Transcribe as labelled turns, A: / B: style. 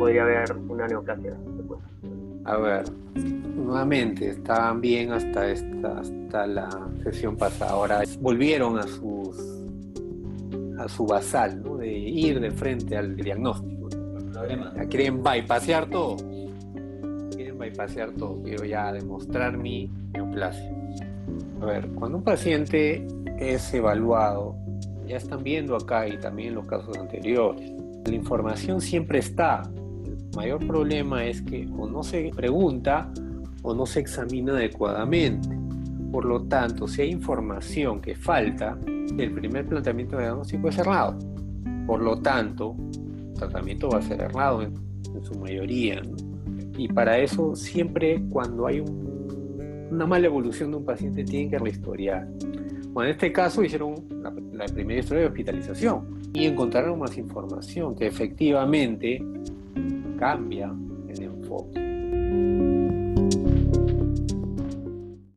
A: podría haber una neoplasia.
B: A ver, nuevamente, estaban bien hasta, esta, hasta la sesión pasada. Ahora volvieron a sus a su basal, ¿no? de ir de frente al diagnóstico. Quieren bypasear todo. Quieren bypasear todo. Quiero ya demostrar mi neoplasia. A ver, cuando un paciente es evaluado, ya están viendo acá y también en los casos anteriores, la información siempre está. Mayor problema es que o no se pregunta o no se examina adecuadamente. Por lo tanto, si hay información que falta, el primer planteamiento diagnóstico es errado. Por lo tanto, el tratamiento va a ser errado en, su mayoría. Y para eso, siempre cuando hay una mala evolución de un paciente, tienen que rehistoriar. Bueno, en este caso hicieron la, la primera historia de hospitalización y encontraron más información que efectivamente cambia el enfoque.